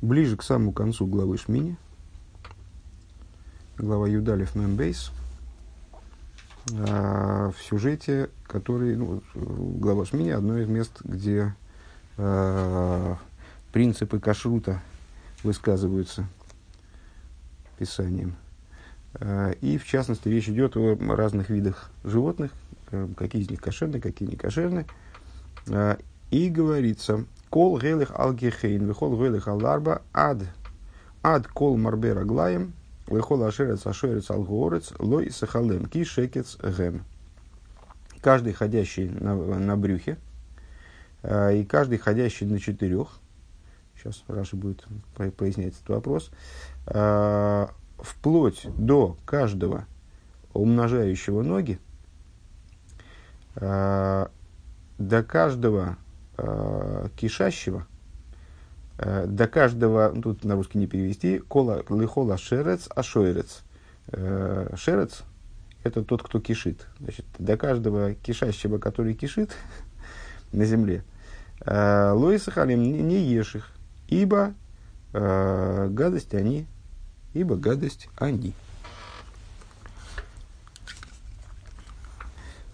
Ближе к самому концу главы Шмини, глава Юдалев Мембейс, в сюжете, который, ну, глава Шмини, одно из мест, где э, принципы кашрута высказываются писанием. Э, и, в частности, речь идет о разных видах животных, э, какие из них кошерны, какие не кошерны. И говорится, кол гелих алгехейн, вихол гелих аларба ад, ад кол марбера глаем, вихол ашерец ашерец алгорец, лой сахалем ки шекец гем. Каждый ходящий на, на брюхе, и каждый ходящий на четырех, сейчас Раша будет пояснять этот вопрос, вплоть до каждого умножающего ноги, э, до каждого э, кишащего, э, до каждого, ну, тут на русский не перевести, кола лихола шерец, а шойрец. Э, шерец – это тот, кто кишит. Значит, до каждого кишащего, который кишит на земле, э, лоиса халим не, не ешь их, ибо э, гадость они ибо гадость они.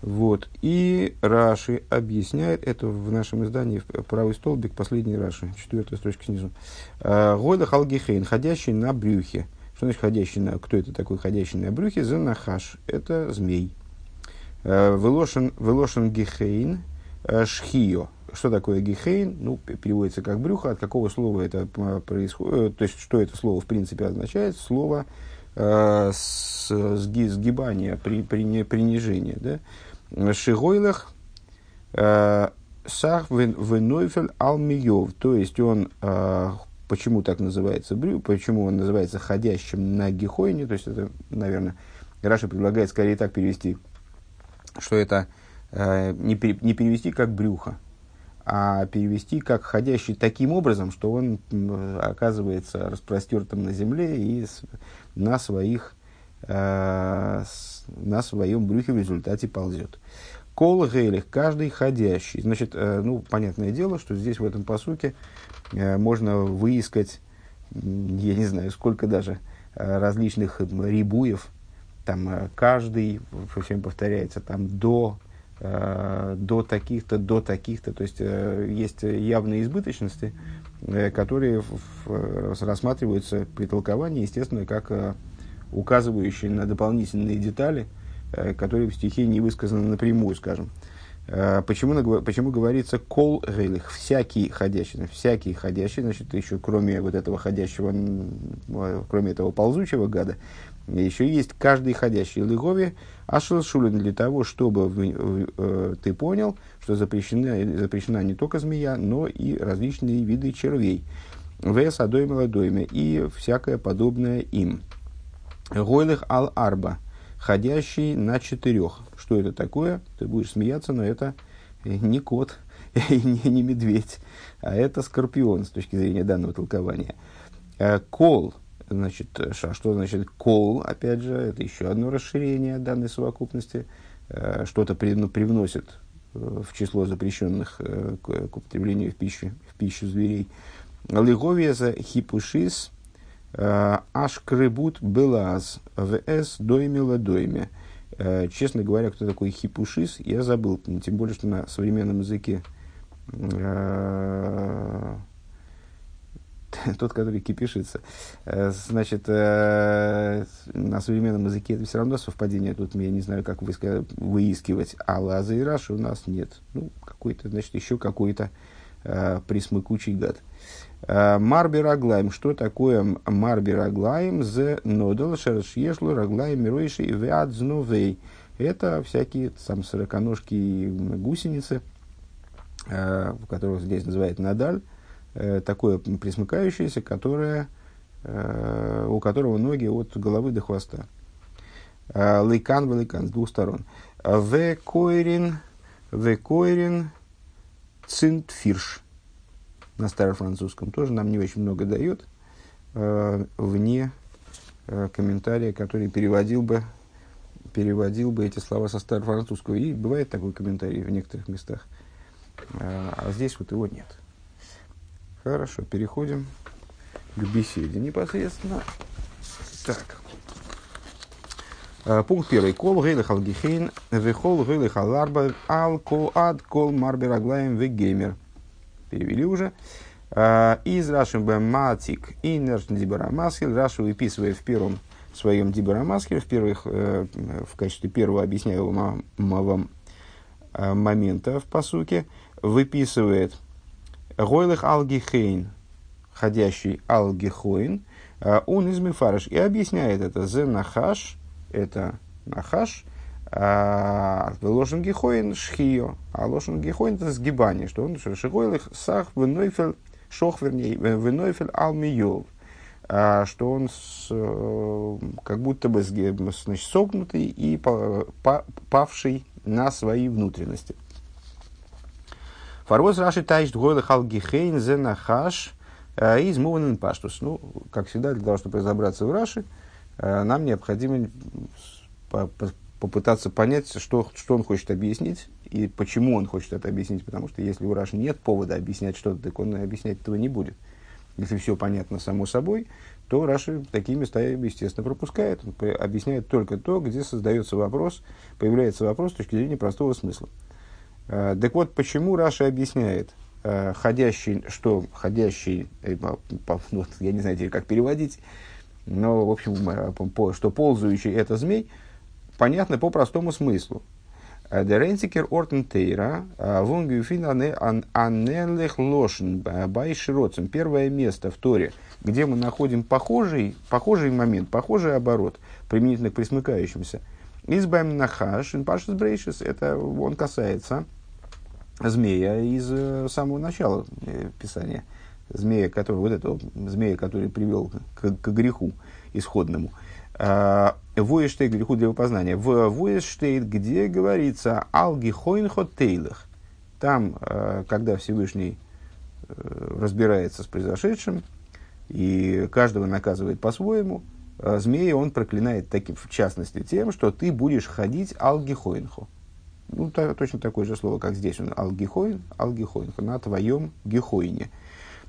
Вот. И Раши объясняет это в нашем издании, в правый столбик, последний Раши, четвертая строчка снизу. «А, Года халгихейн, ходящий на брюхе. Что значит ходящий на, кто это такой ходящий на брюхе? Занахаш, это змей. «А, Велошен гихейн, а, шхио. Что такое гихейн? Ну, переводится как брюхо. От какого слова это происходит? Э, то есть, что это слово в принципе означает? Слово э, с, сги, сгибания, при, при, принижения. Да? Шигойлах э, сах венойфель алмиев. То есть, он э, почему так называется брю, почему он называется ходящим на гихойне, то есть это, наверное, Раша предлагает скорее так перевести, что это э, не, не перевести как брюхо, а перевести как ходящий таким образом, что он оказывается распростертым на земле и на своих э, на своем брюхе в результате ползет. Кол гейлих, каждый ходящий. Значит, э, ну, понятное дело, что здесь в этом посуке э, можно выискать, я не знаю, сколько даже различных рибуев. Там каждый, всем повторяется, там до до таких-то, до таких-то. То есть есть явные избыточности, которые рассматриваются при толковании, естественно, как указывающие на дополнительные детали, которые в стихе не высказаны напрямую, скажем. Почему, почему говорится кол гейлих, всякий ходящий, всякий ходящий, значит, еще кроме вот этого ходящего, кроме этого ползучего гада, еще есть каждый ходящий лыгове, ашел шулин для того, чтобы вы, э, ты понял, что запрещена, запрещена не только змея, но и различные виды червей. Вес адойме ладойме и всякое подобное им. Гойлых ал арба, ходящий на четырех. Что это такое? Ты будешь смеяться, но это не кот не, не медведь, а это скорпион с точки зрения данного толкования. Э, кол – Значит, что значит кол? Опять же, это еще одно расширение данной совокупности. Э, что-то ну, привносит э, в число запрещенных к употреблению в пищу, в пищу зверей. Лиговиеза хипушис аш крыбут белаз вс дойме дойме. Честно говоря, кто такой хипушис, я забыл. Тем более, что на современном языке тот, который кипишится. Э, значит, э, на современном языке это все равно совпадение. Тут я не знаю, как выискивать. А лаза и раши у нас нет. Ну, какой-то, значит, еще какой-то э, присмыкучий гад. Марби раглаем. Что такое марби раглаем? З нодал шершешлу раглаем мируиши веадзновей. Это всякие там сороконожки и гусеницы, в которых здесь называют надаль Э, такое присмыкающееся, которое, э, у которого ноги от головы до хвоста. Э, лейкан в лейкан с двух сторон. В койрин, в койрин цинтфирш на старофранцузском тоже нам не очень много дает вне комментария, который переводил бы, переводил бы эти слова со старофранцузского. И бывает такой комментарий в некоторых местах. А здесь вот его нет. Хорошо, переходим к беседе непосредственно. Так. Э, пункт первый. Кол гейлых алгихейн, вехол гейлых аларба, ал ко ад кол марбер аглаем вегеймер. Перевели уже. Э, из Рашим Матик и Дибарамаскель. Раша выписывает в первом своем Дибарамаскеле, в, первых, э, в качестве первого объясняемого вам момента в посуке, выписывает Гойлых Алгихейн, ходящий Алгихоин, он из Мифарыш, и объясняет это Зе Нахаш, это Нахаш, а Лошен Гихоин Шхио, а Лошен Гихоин это сгибание, что он Шихойлых Сах Венойфель Шох, вернее, Венойфель Алмиев, а, что он с, э, как будто бы значит, согнутый и павший на свои внутренности. Фарвоз Раши Тайш Дгойлых Алгихейн Зенахаш э, из Муванен Паштус. Ну, как всегда, для того, чтобы разобраться в Раши, э, нам необходимо попытаться понять, что, что он хочет объяснить и почему он хочет это объяснить. Потому что если у Раши нет повода объяснять что-то, так он объяснять этого не будет. Если все понятно само собой, то Раши такие места, естественно, пропускает. Он объясняет только то, где создается вопрос, появляется вопрос с точки зрения простого смысла. Э, так вот, почему Раша объясняет, э, ходящий, что ходящий, ну, я не знаю, как переводить, но, в общем, что ползающий это змей, понятно по простому смыслу. Деренцикер ортен тейра, вунгюфин аннелех лошен байшироцем. Первое место в Торе, где мы находим похожий, похожий момент, похожий оборот, применительно к присмыкающимся – Избавим нахаш, инпашис брейшис, это он касается змея из э, самого начала э, Писания. Змея, который, вот этого змея, который привел к, к греху исходному. А, Воештейт, греху для познания. В Воештейт, где говорится «Алги хойнхот тейлах». Там, э, когда Всевышний разбирается с произошедшим, и каждого наказывает по-своему – Э, змея он проклинает таким, в частности тем, что ты будешь ходить алгихоинху. Ну, то, точно такое же слово, как здесь он алгихоин, алгихоинху, на твоем гихоине.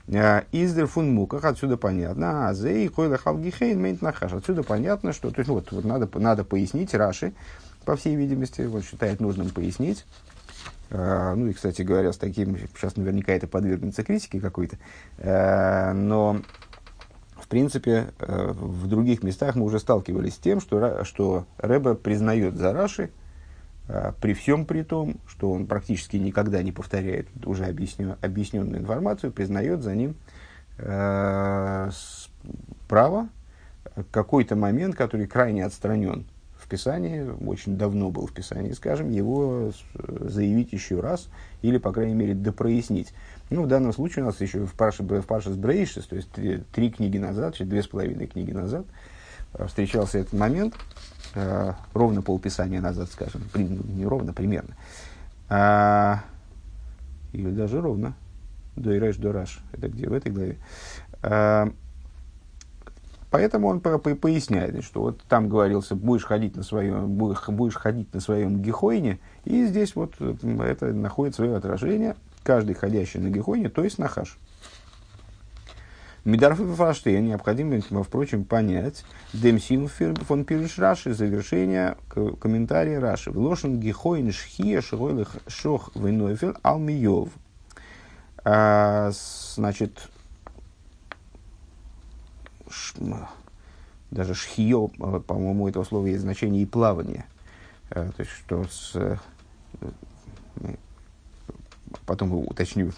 Э, Издер фун муках, отсюда понятно, а зей хойлах алгихейн мейнт нахаш. Отсюда понятно, что то есть, вот, вот надо, надо пояснить Раши, по всей видимости, он считает нужным пояснить. Uh, ну и, кстати говоря, с таким, сейчас наверняка это подвергнется критике какой-то, uh, но в принципе, э, в других местах мы уже сталкивались с тем, что, что Рэбе признает за Раши, э, при всем при том, что он практически никогда не повторяет уже объяснен, объясненную информацию, признает за ним э, право, какой-то момент, который крайне отстранен в Писании, очень давно был в Писании, скажем, его заявить еще раз или, по крайней мере, допрояснить. Ну, в данном случае у нас еще в Паше, в Паше с Брейшис, то есть три, три книги назад, две с половиной книги назад, э, встречался этот момент, э, ровно полписания назад, скажем, при, ну, не ровно, примерно, а, или даже ровно, до Иреш, до Раш, это где, в этой главе. А, Поэтому он по по поясняет, что вот там говорился, будешь ходить на своем, будешь, будешь ходить на своем гехойне, и здесь вот это находит свое отражение. Каждый ходящий на гехоне, то есть нахаш. Мидарф и фаштея необходимо, впрочем, понять. Демсим фон пириш Раши, завершение комментария Раши. Влошен гехоин шхия шгойлых шох венойфел алмиев. А, значит, даже шхио, по-моему, этого слова есть значение и плавание. А, то есть, что с, потом уточню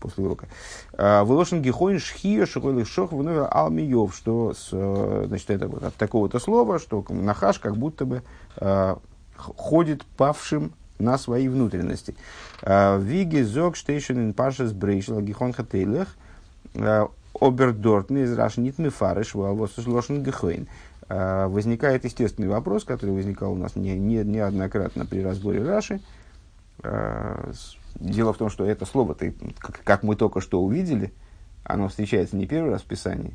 после урока. А, Вылошен гихоин шхия шихой шох вновь алмиев, что с, значит, это вот от такого-то слова, что нахаш как будто бы а, ходит павшим на свои внутренности. А, Виги зог штейшен пашес брейшел гихон хатейлех обердортный из рашнит мифарыш валвос лошен гихоин возникает естественный вопрос, который возникал у нас не, не, неоднократно при разборе Раши, Дело в том, что это слово, ты, как, как мы только что увидели, оно встречается не первый раз в Писании,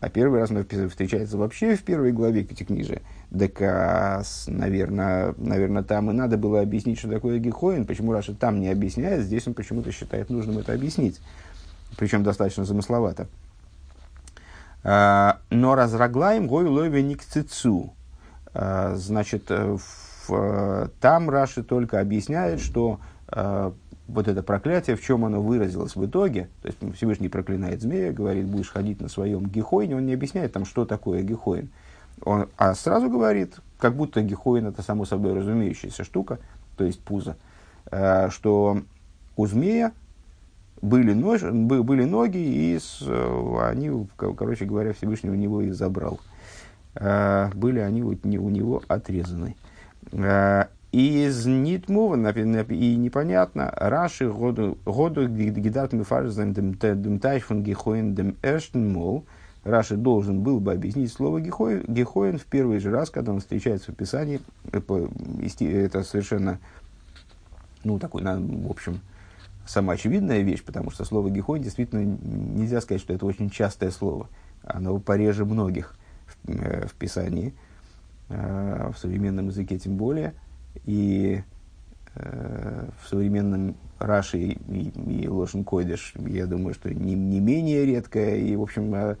а первый раз оно встречается вообще в первой главе Катекнижия. Так, а, наверное, наверное, там и надо было объяснить, что такое Гехоин, почему Раша там не объясняет, здесь он почему-то считает нужным это объяснить, причем достаточно замысловато. Но разраглаем гой ловеник цицу. Значит, в, там Раши только объясняет, что вот это проклятие, в чем оно выразилось в итоге, то есть Всевышний проклинает змея, говорит, будешь ходить на своем гехойне, он не объясняет там, что такое гехойн. Он, а сразу говорит, как будто гехойн это само собой разумеющаяся штука, то есть пузо, э, что у змея были, нож, были ноги, и с, они, короче говоря, Всевышний у него их забрал. Э, были они у него отрезаны. Э, и из нитмува, и непонятно, Раши году гидат мифарзем дем тайфун гехоин дем эрштен мол, Раши должен был бы объяснить слово гехоин в первый же раз, когда он встречается в Писании. Это совершенно, ну, такой, в общем, самая очевидная вещь, потому что слово гехоин действительно нельзя сказать, что это очень частое слово. Оно пореже многих в, э, в Писании, э, в современном языке тем более – и э, в современном Раши и, и, и Лошен Койдыш, я думаю, что не, не менее редкое, и, в общем, э,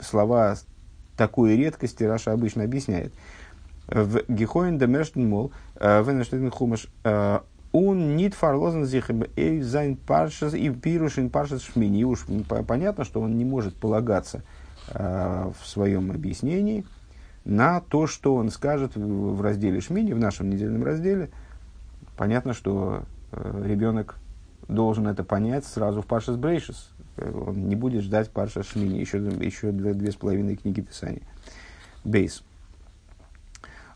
слова такой редкости Раша обычно объясняет. В Гехоин Демештен Мол, э, Венештен Хумаш, он нит фарлозен зих зайн паршас и пирушин паршас шмини. Уж понятно, что он не может полагаться э, в своем объяснении – на то, что он скажет в разделе Шмини, в нашем недельном разделе. Понятно, что э, ребенок должен это понять сразу в Паршас Брейшес. Э, он не будет ждать Паршас Шмини, еще, еще две, две с половиной книги Писания. Бейс.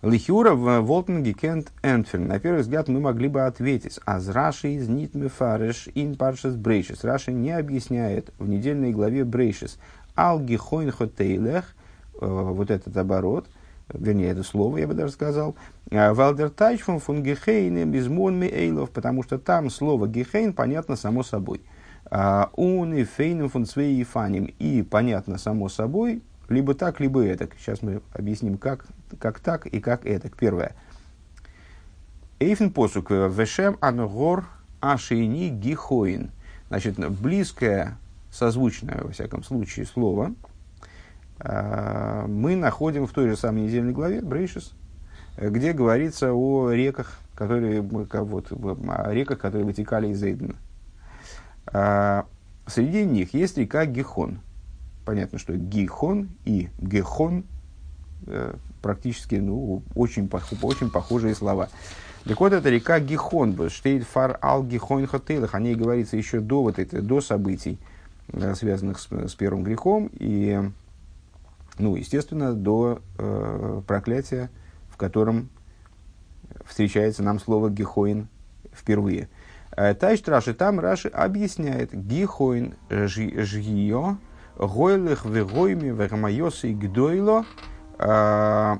Лихюра в Волтенге Кент Энферн. На первый взгляд мы могли бы ответить. А Раши из Нитме Фареш ин Паршас Брейшес. Раши не объясняет в недельной главе Брейшес. Алги Хойн Хотейлех – Э, вот этот оборот, вернее, это слово, я бы даже сказал, э, Валдер Тайчфон фун Гехейне безмон эйлов, потому что там слово Гехейн понятно само собой. Он и фейном фун свей фаним, и понятно само собой, либо так, либо это. Сейчас мы объясним, как, как так и как это. Первое. Эйфен посук э, вешем ангор ашейни гихоин. Значит, близкое, созвучное, во всяком случае, слово – а, мы находим в той же самой недельной главе, Брейшис, где говорится о реках, которые, вот, о реках, которые вытекали из Эйдена. А, среди них есть река Гихон. Понятно, что Гихон и Гехон э, практически ну, очень, очень похожие слова. Так вот, это река Гихон, штейт фар ал Гихон хотелах, о ней говорится еще до, вот это, до событий, э, связанных с, с первым грехом. И ну, естественно, до э, проклятия, в котором встречается нам слово гехоин впервые. Э, Тайш Раши, там Раши объясняет гехоин жьё, гойлых вегойми вегамайосы гдойло, э,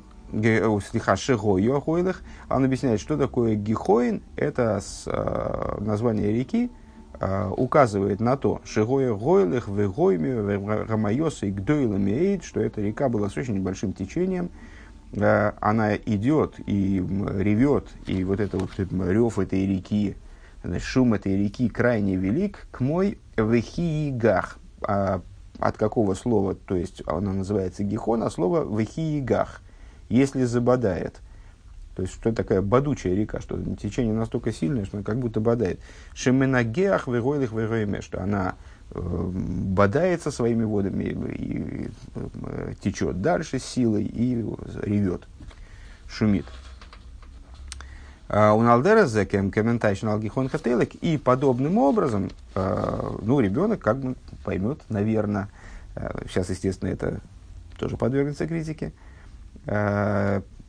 слиха шигойо гойлых. Он объясняет, что такое гехоин, это с, э, название реки, указывает на то, Шигоя Гойлых, Вегойме, Рамайоса и Гдойлами что эта река была с очень небольшим течением, а, она идет и ревет, и вот это вот рев этой реки, шум этой реки крайне велик, к мой вехиигах. А от какого слова, то есть она называется гихон, а слово вехиигах, если забодает – то есть, что такая бодучая река, что течение настолько сильное, что она как будто бодает. Шеменагеах вегойлых вегойме, что она э, бодается своими водами и, и э, течет дальше силой и ревет, шумит. А у Налдера зекем комментайшн алгихон хателек. И подобным образом, э, ну, ребенок как бы поймет, наверное, сейчас, естественно, это тоже подвергнется критике,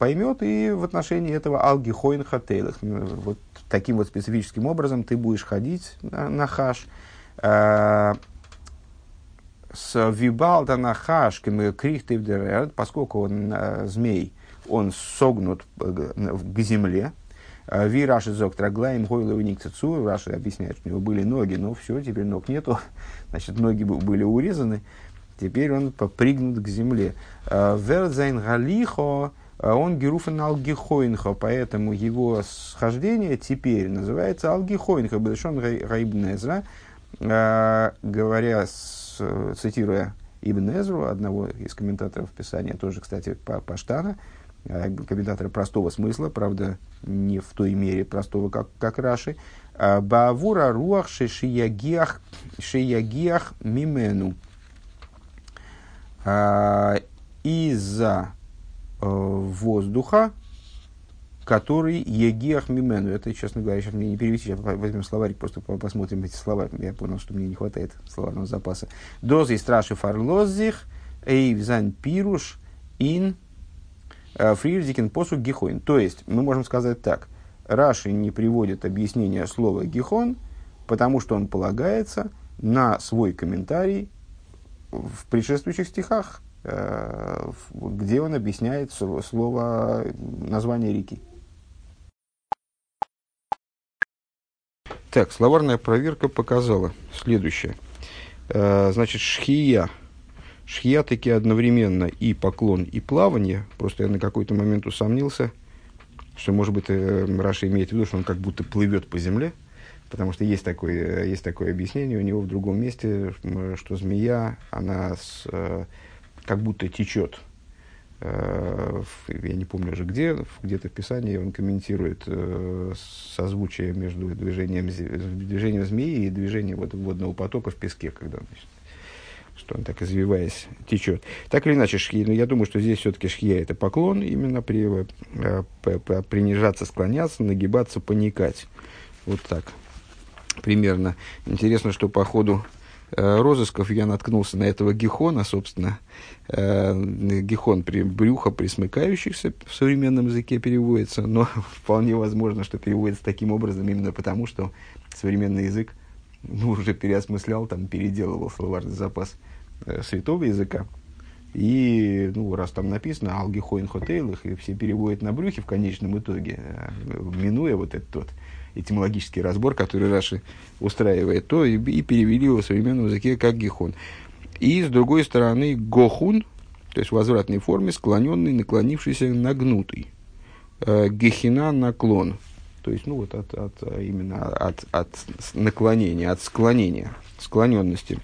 поймет, и в отношении этого алгихоин хателых. Вот таким вот специфическим образом ты будешь ходить на, на хаш. Э, с вибалда на хаш поскольку он э, змей, он согнут к земле, э, Ви Раши зок траглаем хойловый никцецу. Раши объясняет, что у него были ноги, но все, теперь ног нету. Значит, ноги были урезаны. Теперь он попригнут к земле. Верзайн галихо он Геруфен Алгихойнха, поэтому его схождение теперь называется Алгихойнха, Бешон Раибнезра, а, говоря, цитируя Ибн Эзру, одного из комментаторов Писания, тоже, кстати, Паштана, комментатора простого смысла, правда, не в той мере простого, как, как Раши. «А, Баавура руах шиягиах, шиягиах мимену. А, из-за воздуха, который егиах мимену. Это, честно говоря, сейчас мне не перевести, сейчас возьмем словарик, просто посмотрим эти слова. Я понял, что мне не хватает словарного запаса. Дозы страши фарлозих, эйвзан пируш, ин, э, фрирдикен посу гихойн. То есть, мы можем сказать так. Раши не приводит объяснение слова гихон, потому что он полагается на свой комментарий в предшествующих стихах, э, где он объясняет слово название реки. Так, словарная проверка показала следующее. Э, значит, шхия. Шхия таки одновременно и поклон, и плавание. Просто я на какой-то момент усомнился, что, может быть, э, Раша имеет в виду, что он как будто плывет по земле. Потому что есть такое, э, есть такое объяснение у него в другом месте, что змея, она с, как будто течет Э, я не помню уже где, где-то в Писании он комментирует э, созвучие между движением, движением змеи и движением вот, водного потока в песке, когда значит, что он так извиваясь течет. Так или иначе, шхи, но ну, я думаю, что здесь все-таки шхия это поклон, именно при, э, принижаться, склоняться, нагибаться, паникать. Вот так примерно. Интересно, что по ходу розысков я наткнулся на этого гихона, собственно, э, гихон при брюхо присмыкающихся в современном языке переводится, но вполне возможно, что переводится таким образом именно потому, что современный язык ну, уже переосмыслял, там, переделывал словарный запас э, святого языка. И, ну, раз там написано «Алгихоин хотейлах», и все переводят на брюхе в конечном итоге, минуя вот этот тот этимологический разбор, который Раши устраивает, то и, и перевели его в современном языке как гихон. И с другой стороны гохун, то есть в возвратной форме, склоненный, наклонившийся, нагнутый. Э, гехина наклон. То есть, ну вот от, от, именно от, от наклонения, от склонения, склоненности.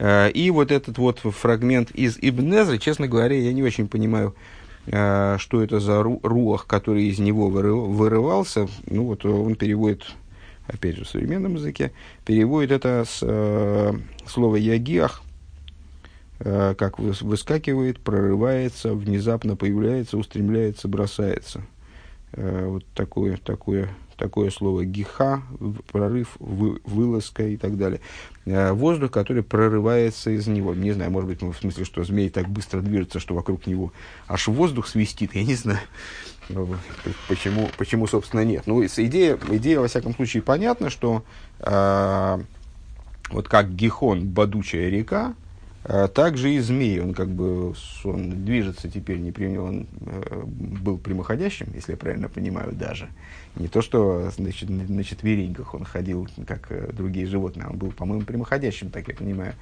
Э, и вот этот вот фрагмент из Ибнезра, честно говоря, я не очень понимаю, а, что это за руах, который из него вырывался. Ну, вот он переводит, опять же, в современном языке, переводит это с э, слова «ягиах», э, как выскакивает, прорывается, внезапно появляется, устремляется, бросается. Э, вот такое, такое такое слово гиха, прорыв, вы, вылазка и так далее. Э, воздух, который прорывается из него. Не знаю, может быть, в смысле, что змей так быстро движется, что вокруг него аж воздух свистит, я не знаю. Ну, почему, почему собственно, нет. Ну, идея, идея, во всяком случае, понятна, что э, вот как Гихон, бодучая река, также и змей, он как бы он движется теперь, не при, он э, был прямоходящим, если я правильно понимаю, даже. Не то, что значит, на четвереньках он ходил, как э, другие животные, он был, по-моему, прямоходящим, так я понимаю.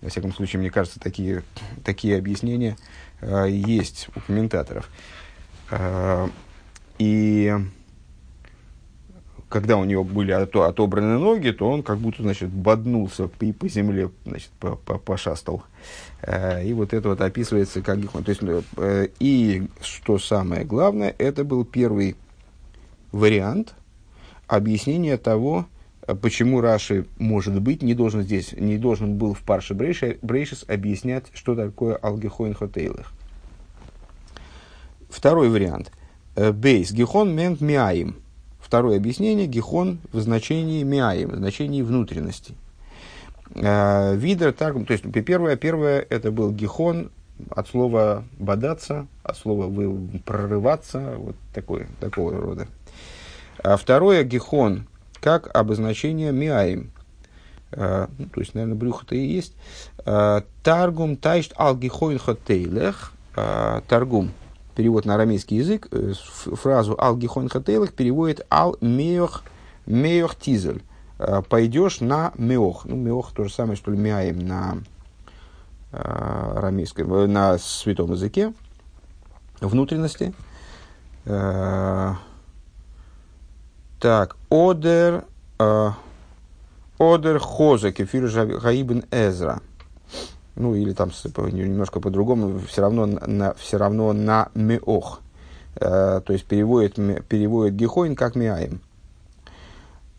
Во всяком случае, мне кажется, такие, такие объяснения э, есть у комментаторов. Э, и когда у него были отобраны ноги, то он как будто, значит, боднулся и по земле, значит, пошастал. Э, и вот это вот описывается как гихон. То есть, э, и что самое главное, это был первый вариант объяснения того, почему Раши, может быть, не должен здесь, не должен был в Парше Брейшис объяснять, что такое Алгихоин Хотейлых. Второй вариант. Э, Бейс. Гихон мент миаим Второе объяснение – гихон в значении миаем, в значении внутренности. Э, видер таргум, то есть первое, первое это был гихон от слова бодаться, от слова вы, прорываться, вот такое, такого рода. А второе гихон как обозначение миаем, Uh, ну, то есть, наверное, брюхо-то и есть. Uh, таргум тайшт ал гихоин хотейлех. Таргум перевод на арамейский язык, э, фразу «ал гихон хателых» переводит «ал меох, меох тизель». Э, «Пойдешь на меох». Ну, меох то же самое, что ли, мяем на э, арамейском, на святом языке, внутренности. Так, одер, одер хоза, кефир гаибн эзра. Ну или там немножко по-другому, все равно на, все равно на меох. Э, то есть переводит, переводит гихоин как миаем.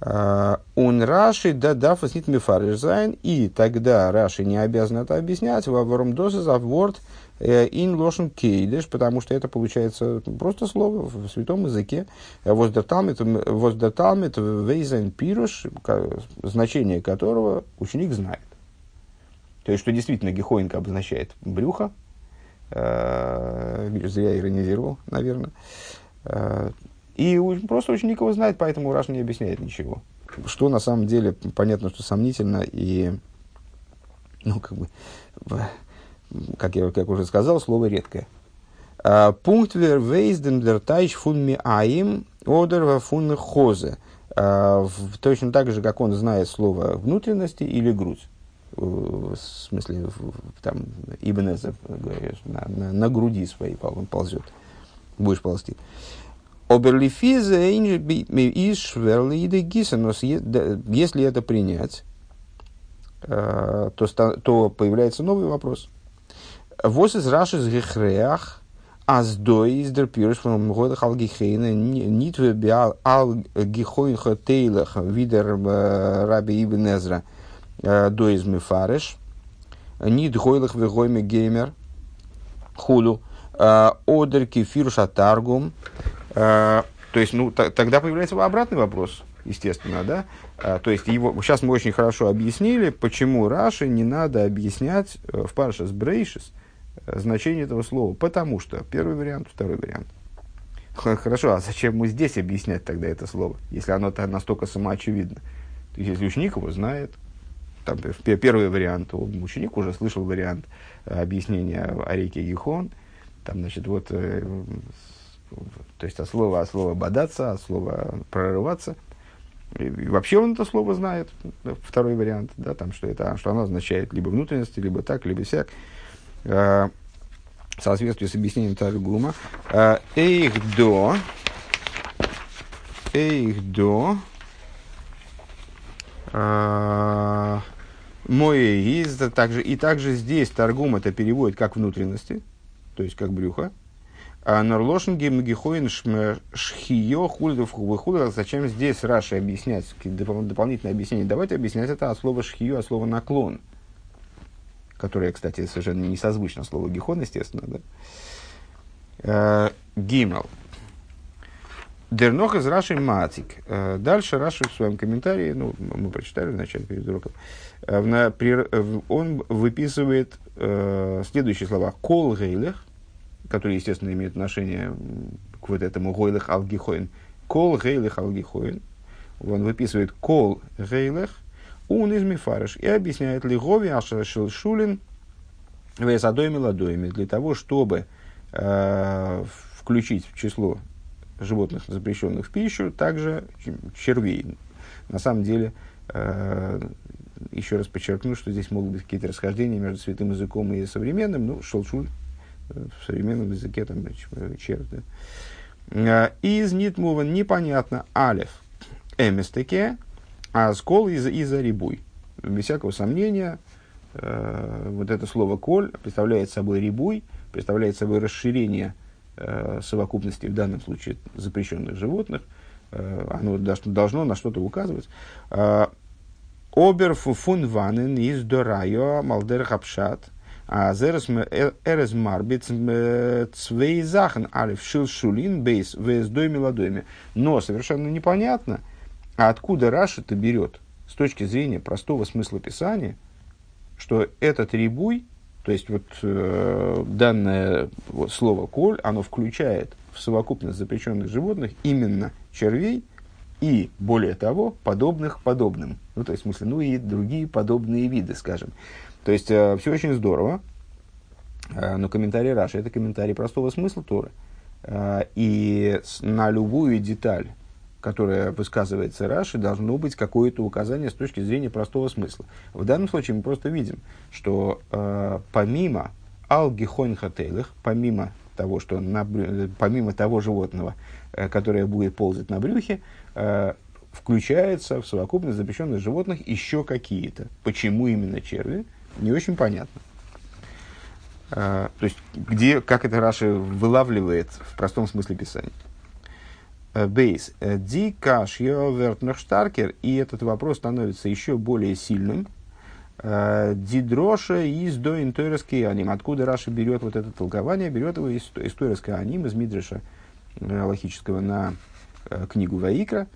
Он Раши да дафас нит мифариш и тогда Раши не обязан это объяснять, в аваром дозы за ворд ин лошен кейдеш, потому что это получается просто слово в святом языке. Воздерталмит вейзен пируш, значение которого ученик знает. То есть, что действительно гехоинка обозначает брюхо, э, зря иронизировал, наверное. Э, и просто ученик его знает, поэтому Раша не объясняет ничего. Что на самом деле понятно, что сомнительно и, ну, как бы, как я как уже сказал, слово редкое. А, пункт вер вейзден дер тайч фун ми аим одер фун хозе. Точно так же, как он знает слово внутренности или грудь. В смысле, там, Ибнеза, на, на, на груди своей он ползет. Будешь ползти. Оберлифиза из Шверлиды Гисенос, если это принять, а, то, то появляется новый вопрос. Вос из Раши с Гехреах, а с Дой из Дерпирш, в годах Алгихейна, нитве биал Алгихойн Хотейлах, видер Раби Ибн Эзра, Дой из Мефареш, нит Гойлах Вегойме Геймер, Худу, Одер Кефирша Таргум, то есть, ну, тогда появляется обратный вопрос, естественно, да? А, то есть, его, сейчас мы очень хорошо объяснили, почему Раши не надо объяснять э, в Паршас Брейшис э, значение этого слова. Потому что первый вариант, второй вариант. Хорошо, а зачем мы здесь объяснять тогда это слово, если оно -то настолько самоочевидно? То есть, если ученик его знает, там, первый вариант, ученик уже слышал вариант э, объяснения о реке Гихон, там, значит, вот то есть от слова, от слова бодаться, от слова прорываться. И, вообще он это слово знает, второй вариант, да, там, что, это, что оно означает либо внутренности, либо так, либо сяк. Э, в соответствии с объяснением Таргума. Э, эйх до, эйх до, э, мой из, также, и также здесь Таргум это переводит как внутренности, то есть как брюхо. А Норлошен гимнагихоин шхио хульдов выхудов. Зачем здесь Раши объяснять, дополнительное объяснение? Давайте объяснять это от слова шхио, от слова наклон. Которое, кстати, совершенно не созвучно слову гихон, естественно. Да? Э, Гимел. Дернох из Раши Матик. Дальше Раши в своем комментарии, ну, мы прочитали в начале перед уроком, он выписывает следующие слова. Кол гейлех, которые, естественно, имеют отношение к вот этому гойлых алгихоин. Кол гейлых алгихоин. Он выписывает кол гейлых, он из мифарыш. И объясняет лигови ашашил шулин весадойми ладойми. Для того, чтобы э, включить в число животных, запрещенных в пищу, также червей. На самом деле, э, еще раз подчеркну, что здесь могут быть какие-то расхождения между святым языком и современным. Ну, шелшуль в современном языке там черт. Да. А, из нитмуван непонятно алев эместеке, а скол из из рибуй. Без всякого сомнения, э, вот это слово коль представляет собой рибуй, представляет собой расширение э, совокупности, в данном случае запрещенных животных, э, оно должно на что-то указывать. Обер фун ванен из дорайо малдер хапшат – а зерес марбит цвей захен алиф шил шулин бейс вейс дойми ладойми. Но совершенно непонятно, откуда Раша-то берет с точки зрения простого смысла Писания, что этот рибуй, то есть вот э, данное вот, слово коль, оно включает в совокупность запрещенных животных именно червей и, более того, подобных подобным. Ну, то есть, в смысле, ну и другие подобные виды, скажем. То есть, э, все очень здорово, э, но комментарий Раши – это комментарий простого смысла Торы. Э, и на любую деталь, которая высказывается Раши, должно быть какое-то указание с точки зрения простого смысла. В данном случае мы просто видим, что э, помимо алгихонь хателых, помимо того, что на, помимо того животного, э, которое будет ползать на брюхе, э, включается в совокупность запрещенных животных еще какие-то. Почему именно черви? не очень понятно. то есть, где, как это Раши вылавливает в простом смысле писания. Бейс. Ди каш штаркер. И этот вопрос становится еще более сильным. Дидроша из до интойрский аним. Откуда Раша берет вот это толкование? Берет его из, тойрского аним, из Мидраша логического на книгу Ваикра.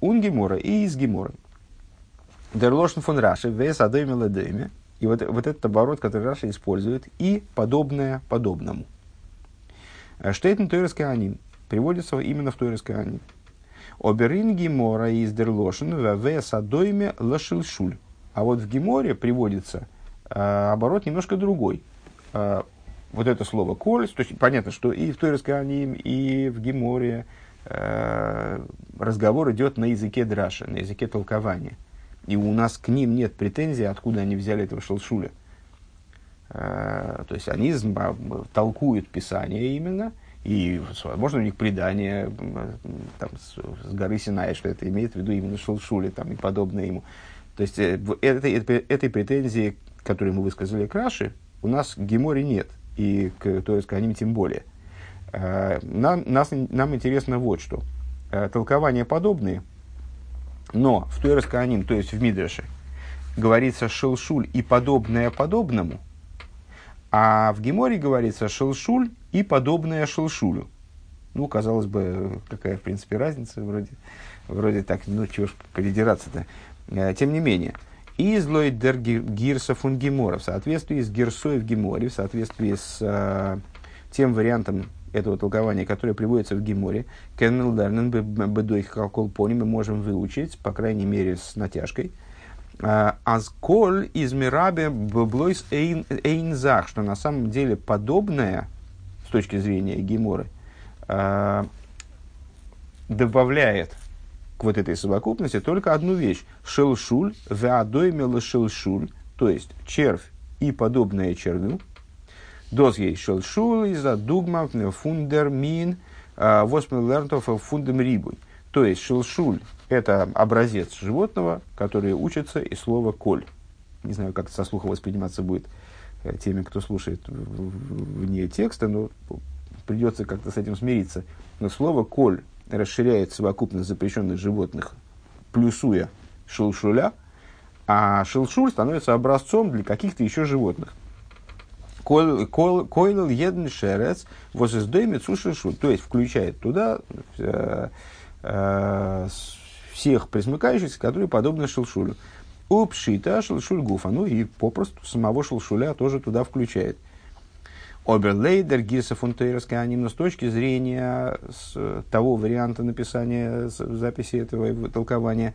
Унгемора и из Гемора. Дерлошн фон Раши, вес адойме ладойме. И вот, вот этот оборот, который Раша использует, и подобное подобному. Штейтен Тойрский аним приводится именно в Тойрский аним. Оберин Гемора из Дерлошен в Садойме Лашилшуль. А вот в Геморе приводится э, оборот немножко другой. Э, вот это слово коль, то есть понятно, что и в Тойрской Аним, и в Геморе э, разговор идет на языке драша, на языке толкования. И у нас к ним нет претензий, откуда они взяли этого шелшуля. Э, то есть они толкуют Писание именно, и, возможно, у них предание там, с, с горы Синай, что это имеет в виду именно Шелшули там, и подобное ему. То есть, э, этой, этой, претензии, которую мы высказали к Раши, у нас к Геморе нет, и к то есть, к ним тем более. Э, нам, нас, нам интересно вот что. Э, толкования подобные, но в Туэрс Кааним, то есть в Мидреше, говорится шелшуль и подобное подобному, а в Геморе говорится шелшуль и подобное шелшулю. Ну, казалось бы, какая, в принципе, разница, вроде, вроде так, ну, чего ж придираться-то. Э, тем не менее, излой дер гирса фун гемора, в соответствии с гирсой в геморе, в соответствии с э, тем вариантом этого толкования, которое приводится в геморе, кеннел дарнен бедой колпони мы можем выучить, по крайней мере, с натяжкой, э, Азколь из мирабе блойс эйнзах, что на самом деле подобное, точки зрения Геморы, э, добавляет к вот этой совокупности только одну вещь. Шелшуль, веадоймела шелшуль, то есть червь и подобное червю. Доз ей шелшуль из-за дугма фундер мин э, восьмилернтов фундем рибуй. То есть шелшуль – это образец животного, который учится из слова коль. Не знаю, как со слуха восприниматься будет теми, кто слушает вне текста, но придется как-то с этим смириться. Но слово «коль» расширяет совокупность запрещенных животных, плюсуя шелшуля, а шелшуль становится образцом для каких-то еще животных. Койлил еден шерец возиздоймит сушишуль, то есть включает туда э, э, всех присмыкающихся, которые подобны шелшулю. Упшита шелшульгуфа. Ну и попросту самого шелшуля тоже туда включает. Оберлейдер Гирса фунтейровская анима с точки зрения с того варианта написания записи этого толкования,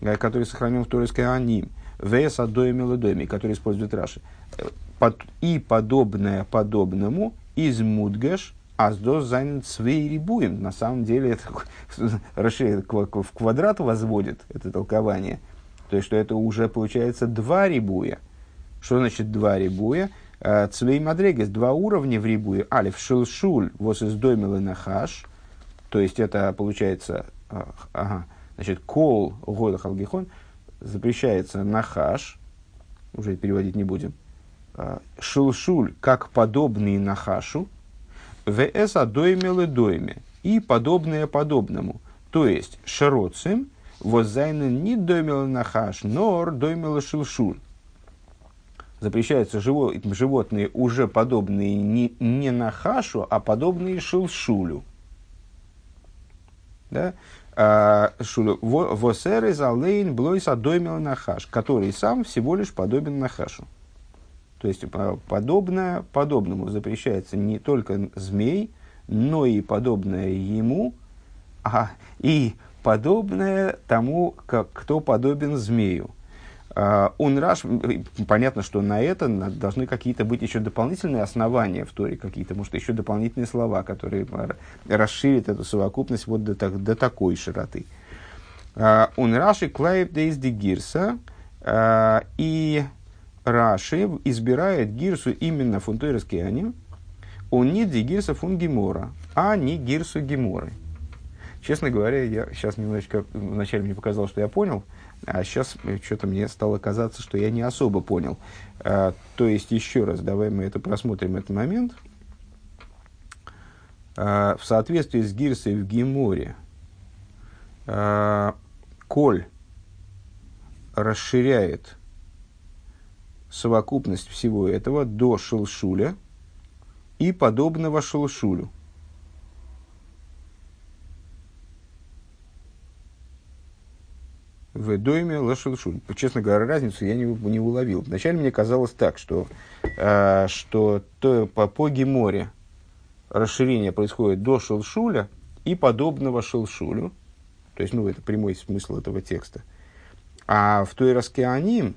э, который сохранен в Торойской аним. Вес адоими ледоми, который использует Раши. И подобное подобному из мудгаш аздос занят свей рибуем. На самом деле это расширяет в квадрат возводит это толкование – то есть, что это уже получается два рибуя. Что значит два рибуя? Э, Цвей мадрегес, два уровня в рибуе. Алиф шилшуль вос из нахаш. То есть, это получается, э, ага, значит, кол года халгихон запрещается нахаш. Уже переводить не будем. Э, шилшуль, как подобный нахашу. ВС адоймелы дойме. И подобное подобному. То есть, широцим – Воззайнен не домила нахаш, нор домила шилшуль. Запрещаются животные, уже подобные не, не нахашу, а подобные шилшулю. Да? А, Восер из алейн блойс адомил нахаш, который сам всего лишь подобен нахашу. То есть подобное подобному запрещается не только змей, но и подобное ему, а и подобное тому, как, кто подобен змею. Uh, он раш, понятно, что на это должны какие-то быть еще дополнительные основания в Торе, какие-то, может, еще дополнительные слова, которые расширят эту совокупность вот до, так, до такой широты. Он uh, раши клаев дейс де гирса, uh, и Раши избирает гирсу именно фунтойрский аним, он не де гирса фун а не гирсу геморы. Честно говоря, я сейчас немножечко вначале мне показалось, что я понял, А сейчас что-то мне стало казаться, что я не особо понял. А, то есть, еще раз, давай мы это просмотрим, этот момент. А, в соответствии с Гирсой в Гиморе, а, Коль расширяет совокупность всего этого до шелшуля и подобного шелшулю. В дойме лашелшуль. Честно говоря, разницу я не, не уловил. Вначале мне казалось так, что, э, что то, по, по геморе расширение происходит до шелшуля и подобного шелшулю. То есть, ну, это прямой смысл этого текста. А в той раскеаним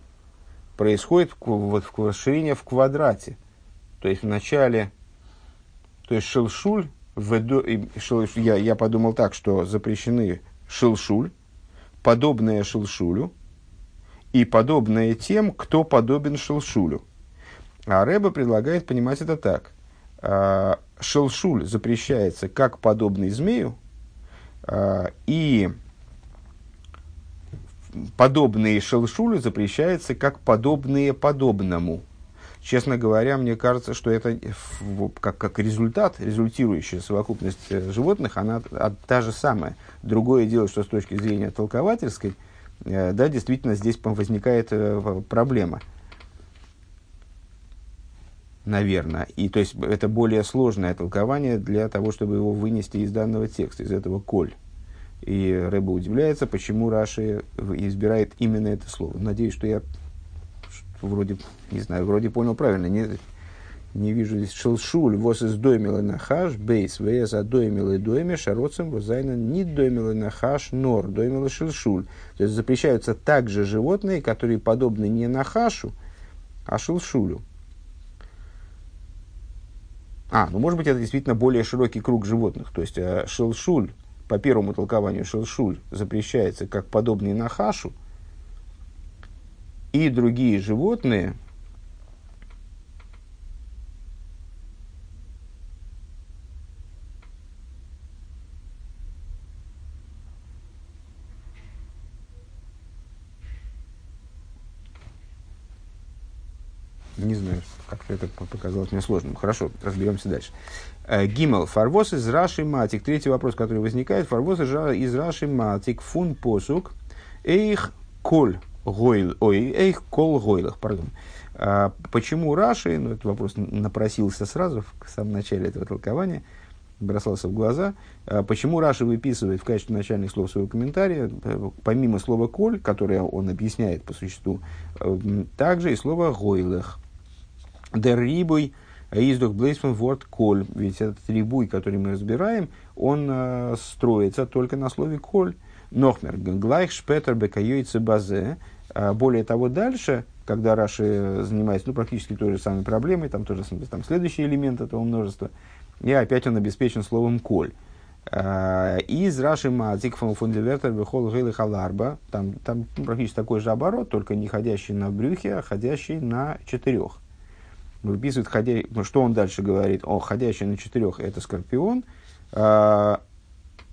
происходит вот, расширение в квадрате. То есть, в начале, то есть, шелшуль, в, я, я подумал так, что запрещены шелшуль, подобное шелшулю и подобное тем, кто подобен шелшулю. А Рэба предлагает понимать это так. А, шелшуль запрещается как подобный змею, а, и подобные шелшулю запрещается как подобные подобному. Честно говоря, мне кажется, что это как, как результат, результирующая совокупность э, животных, она та же самая. Другое дело, что с точки зрения толковательской, э, да, действительно здесь возникает э, проблема. Наверное. И то есть это более сложное толкование для того, чтобы его вынести из данного текста, из этого коль. И Рэба удивляется, почему Раши избирает именно это слово. Надеюсь, что я вроде, не знаю, вроде понял правильно, не, не вижу здесь шелшуль, вос из доймила на хаш, бейс, вес, а доймила дойме, шароцем, возайна, не доймила на хаш, нор, доймила шелшуль. То есть запрещаются также животные, которые подобны не на хашу, а шелшулю. А, ну может быть это действительно более широкий круг животных. То есть э, шелшуль, по первому толкованию шелшуль запрещается как подобный на хашу, и другие животные, Не знаю, как-то это показалось мне сложным. Хорошо, разберемся дальше. Э, Гимел. Фарвоз из Раши Матик. Третий вопрос, который возникает. Фарвоз из Раши Матик. Фун посук. Эйх коль гойл, ой, эйх кол гойлах, пардон. А, почему Раши, ну, этот вопрос напросился сразу в самом начале этого толкования, бросался в глаза, а, почему Раши выписывает в качестве начальных слов своего комментария, э, помимо слова «коль», которое он объясняет по существу, э, также и слово «гойлах». «Дер рибуй издох блейсфен ворд коль». Ведь этот рибуй, который мы разбираем, он э, строится только на слове «коль». Нохмер, глайх шпетер бекайойце базе. А более того, дальше, когда Раши занимается ну, практически той же самой проблемой, там тоже там, следующий элемент этого множества, и опять он обеспечен словом «коль». А, из Раши Мазик фондивертер бехол гейлы халарба. Там, там ну, практически такой же оборот, только не ходящий на брюхе, а ходящий на четырех. Выписывает, ходя... что он дальше говорит? О, ходящий на четырех – это скорпион. А,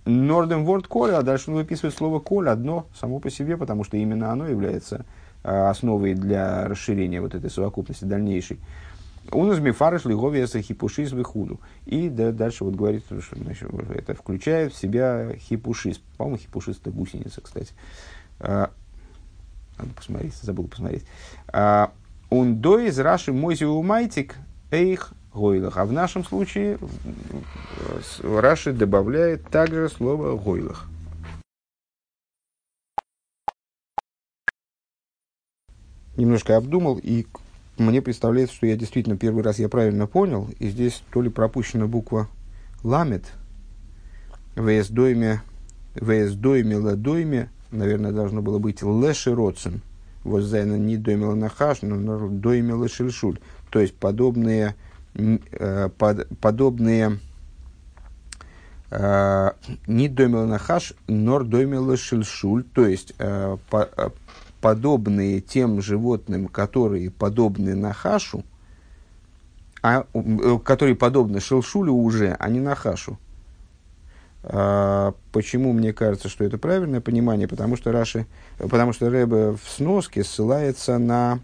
Норден Ворд Коль, а дальше он выписывает слово Коль одно само по себе, потому что именно оно является а, основой для расширения вот этой совокупности дальнейшей. Он из мифарыш лиговиеса хипушис выхуду. И да, дальше вот говорит, что значит, это включает в себя хипушис. По-моему, хипушис это гусеница, кстати. А, надо посмотреть, забыл посмотреть. А, он до из раши мойзиу майтик эйх гойлах. А в нашем случае Раши добавляет также слово гойлах. Немножко обдумал, и мне представляется, что я действительно первый раз я правильно понял, и здесь то ли пропущена буква ламет, вс дойме, вс дойме ладойме, наверное, должно было быть леши родсен, воззайна не дойме нахаш, но дойме лешельшуль, то есть подобные под, подобные э, не домила нахаш, нор домила шильшуль, то есть э, по, подобные тем животным, которые подобны нахашу, а, которые подобны шелшулю уже, а не нахашу. А, почему мне кажется, что это правильное понимание? Потому что, Раши, потому что Рэбе в сноске ссылается на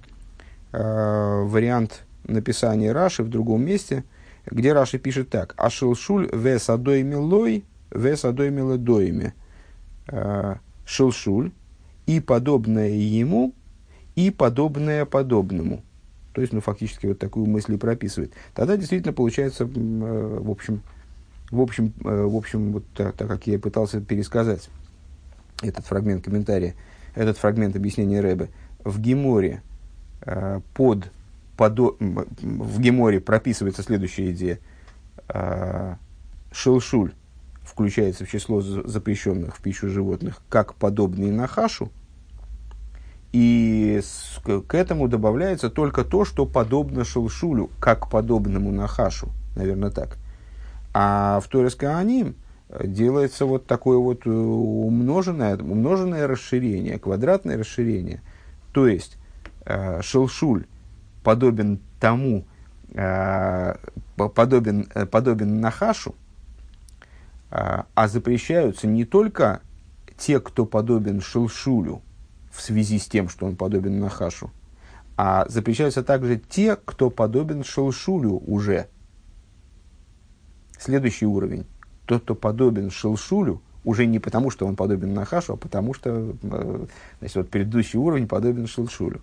э, вариант написания Раши в другом месте, где Раши пишет так. Ашилшуль вес адойми лой, вес адойми ледойми. Шилшуль и подобное ему, и подобное подобному. То есть, ну, фактически вот такую мысль и прописывает. Тогда действительно получается, э, в общем, в общем, э, в общем вот так, так как я пытался пересказать этот фрагмент комментария, этот фрагмент объяснения Рэбе, в Геморе э, под, подо, в Геморе прописывается следующая идея. Э, Шелшуль включается в число запрещенных в пищу животных, как подобный нахашу, и к этому добавляется только то, что подобно шелшулю, как подобному нахашу, наверное, так. А в Торес Кааним делается вот такое вот э, умноженное, умноженное расширение, квадратное расширение. То есть э, шелшуль подобен тому, э, подобен, э, подобен нахашу, э, а запрещаются не только те, кто подобен шелшулю в связи с тем, что он подобен нахашу, а запрещаются также те, кто подобен шелшулю уже – Следующий уровень. Тот, кто подобен Шелшулю, уже не потому, что он подобен Нахашу, а потому что э, значит, вот предыдущий уровень подобен Шелшулю.